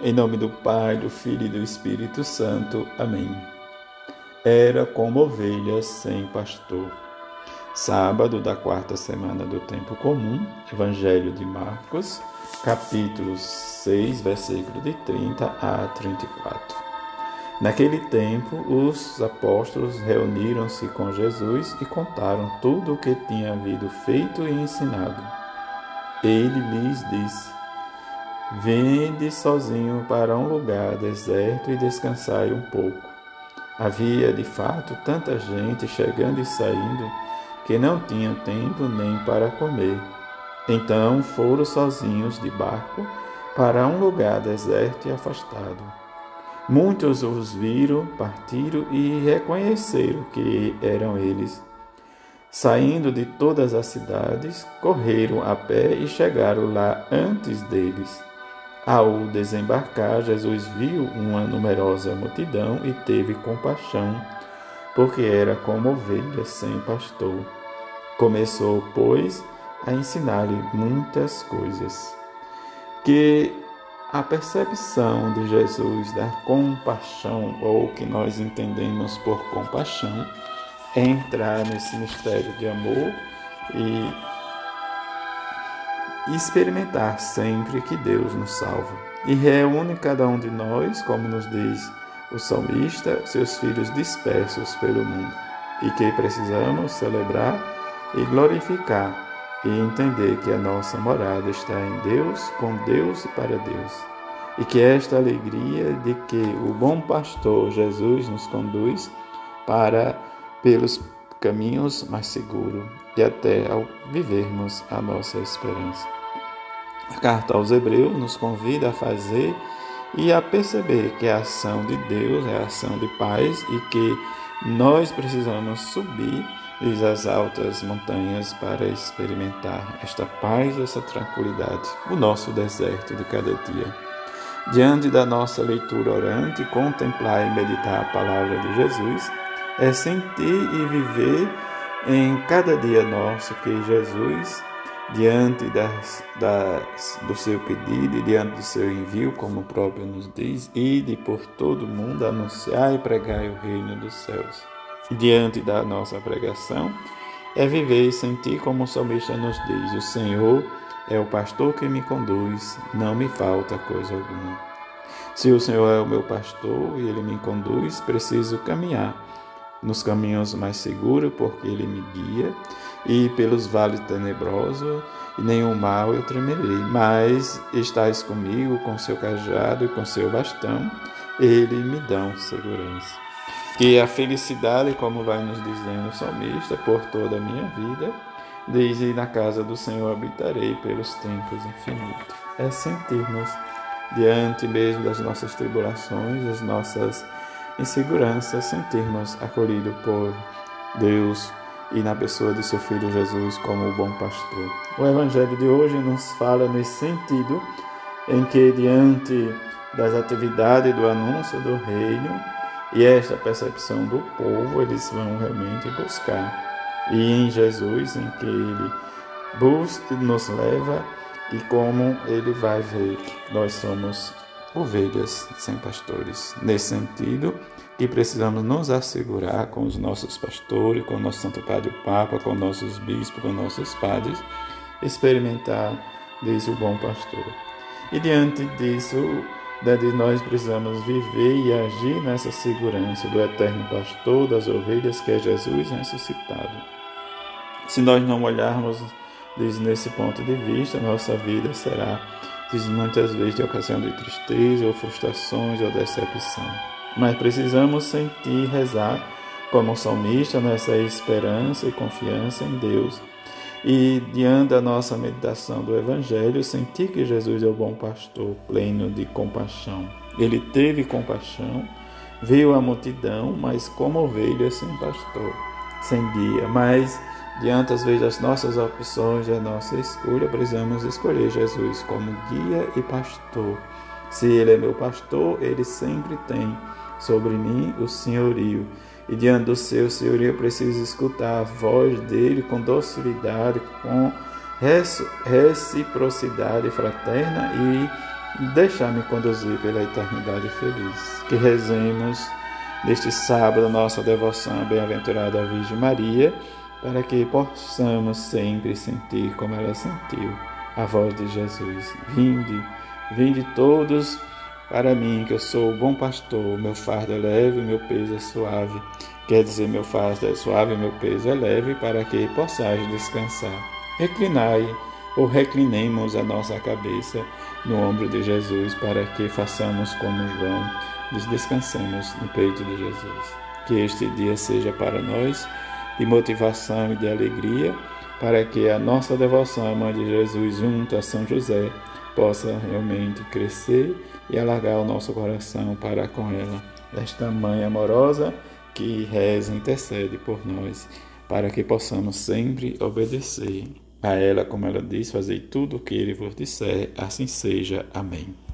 Em nome do Pai, do Filho e do Espírito Santo. Amém. Era como ovelhas sem pastor. Sábado da quarta semana do tempo comum, Evangelho de Marcos, capítulo 6, versículo de 30 a 34. Naquele tempo, os apóstolos reuniram-se com Jesus e contaram tudo o que tinha havido feito e ensinado. Ele lhes disse: Vende sozinho para um lugar deserto e descansai um pouco. Havia de fato tanta gente chegando e saindo que não tinham tempo nem para comer. Então foram sozinhos de barco para um lugar deserto e afastado. Muitos os viram, partiram e reconheceram que eram eles. Saindo de todas as cidades, correram a pé e chegaram lá antes deles. Ao desembarcar, Jesus viu uma numerosa multidão e teve compaixão, porque era como ovelha sem pastor. Começou, pois, a ensinar-lhe muitas coisas. Que a percepção de Jesus da compaixão, ou que nós entendemos por compaixão, é entrar nesse mistério de amor e e experimentar sempre que Deus nos salva. E reúne cada um de nós, como nos diz o salmista, seus filhos dispersos pelo mundo, e que precisamos celebrar e glorificar e entender que a nossa morada está em Deus, com Deus e para Deus. E que esta alegria de que o bom pastor Jesus nos conduz para pelos caminhos mais seguros e até ao vivermos a nossa esperança. A carta aos Hebreus nos convida a fazer e a perceber que a ação de Deus é a ação de paz e que nós precisamos subir as altas montanhas para experimentar esta paz, essa tranquilidade, o nosso deserto de cada dia. Diante da nossa leitura orante, contemplar e meditar a palavra de Jesus é sentir e viver em cada dia nosso que Jesus diante das, das, do seu pedido e diante do seu envio, como o próprio nos diz, ide por todo mundo, anunciar e pregar o reino dos céus. Diante da nossa pregação, é viver e sentir como o salmista nos diz: O Senhor é o pastor que me conduz, não me falta coisa alguma. Se o Senhor é o meu pastor e ele me conduz, preciso caminhar nos caminhos mais seguros, porque ele me guia e pelos vales tenebrosos, e nenhum mal eu tremerei. Mas estás comigo com seu cajado e com seu bastão, ele me dão segurança. Que a felicidade, como vai nos dizendo o salmista, por toda a minha vida, diz: e na casa do Senhor habitarei pelos tempos infinitos. É sentirmos diante mesmo das nossas tribulações, das nossas inseguranças, sentirmos acolhidos por Deus, e na pessoa de seu Filho Jesus como o bom pastor. O Evangelho de hoje nos fala nesse sentido, em que diante das atividades do anúncio do reino e esta percepção do povo, eles vão realmente buscar. E em Jesus, em que ele busca, nos leva e como ele vai ver que nós somos ovelhas sem pastores. Nesse sentido, que precisamos nos assegurar com os nossos pastores, com o nosso Santo Padre o Papa, com nossos bispos, com nossos padres, experimentar desde o bom pastor. E diante disso, nós precisamos viver e agir nessa segurança do eterno pastor das ovelhas que é Jesus ressuscitado. Se nós não olharmos desde nesse ponto de vista, nossa vida será muitas vezes de ocasião de tristeza ou frustrações ou decepção mas precisamos sentir e rezar como salmista nessa esperança e confiança em Deus. E diante da nossa meditação do Evangelho, sentir que Jesus é o bom pastor, pleno de compaixão. Ele teve compaixão, viu a multidão, mas como ovelha sem pastor, sem guia. Mas diante às vezes das nossas opções, da nossa escolha, precisamos escolher Jesus como guia e pastor. Se ele é meu pastor, ele sempre tem sobre mim o senhorio. E diante do seu senhorio eu preciso escutar a voz dele com docilidade, com reciprocidade fraterna e deixar-me conduzir pela eternidade feliz. Que rezemos neste sábado nossa devoção à bem-aventurada Virgem Maria, para que possamos sempre sentir como ela sentiu a voz de Jesus. Vinde, vinde todos para mim, que eu sou o bom pastor, meu fardo é leve, meu peso é suave. Quer dizer, meu fardo é suave, meu peso é leve, para que possais descansar. Reclinai ou reclinemos a nossa cabeça no ombro de Jesus, para que façamos como João, descansemos no peito de Jesus. Que este dia seja para nós de motivação e de alegria, para que a nossa devoção à Mãe de Jesus junto a São José possa realmente crescer e alargar o nosso coração para com ela. Esta mãe amorosa que reza, intercede por nós, para que possamos sempre obedecer a ela, como ela diz, fazer tudo o que ele vos disser, assim seja. Amém.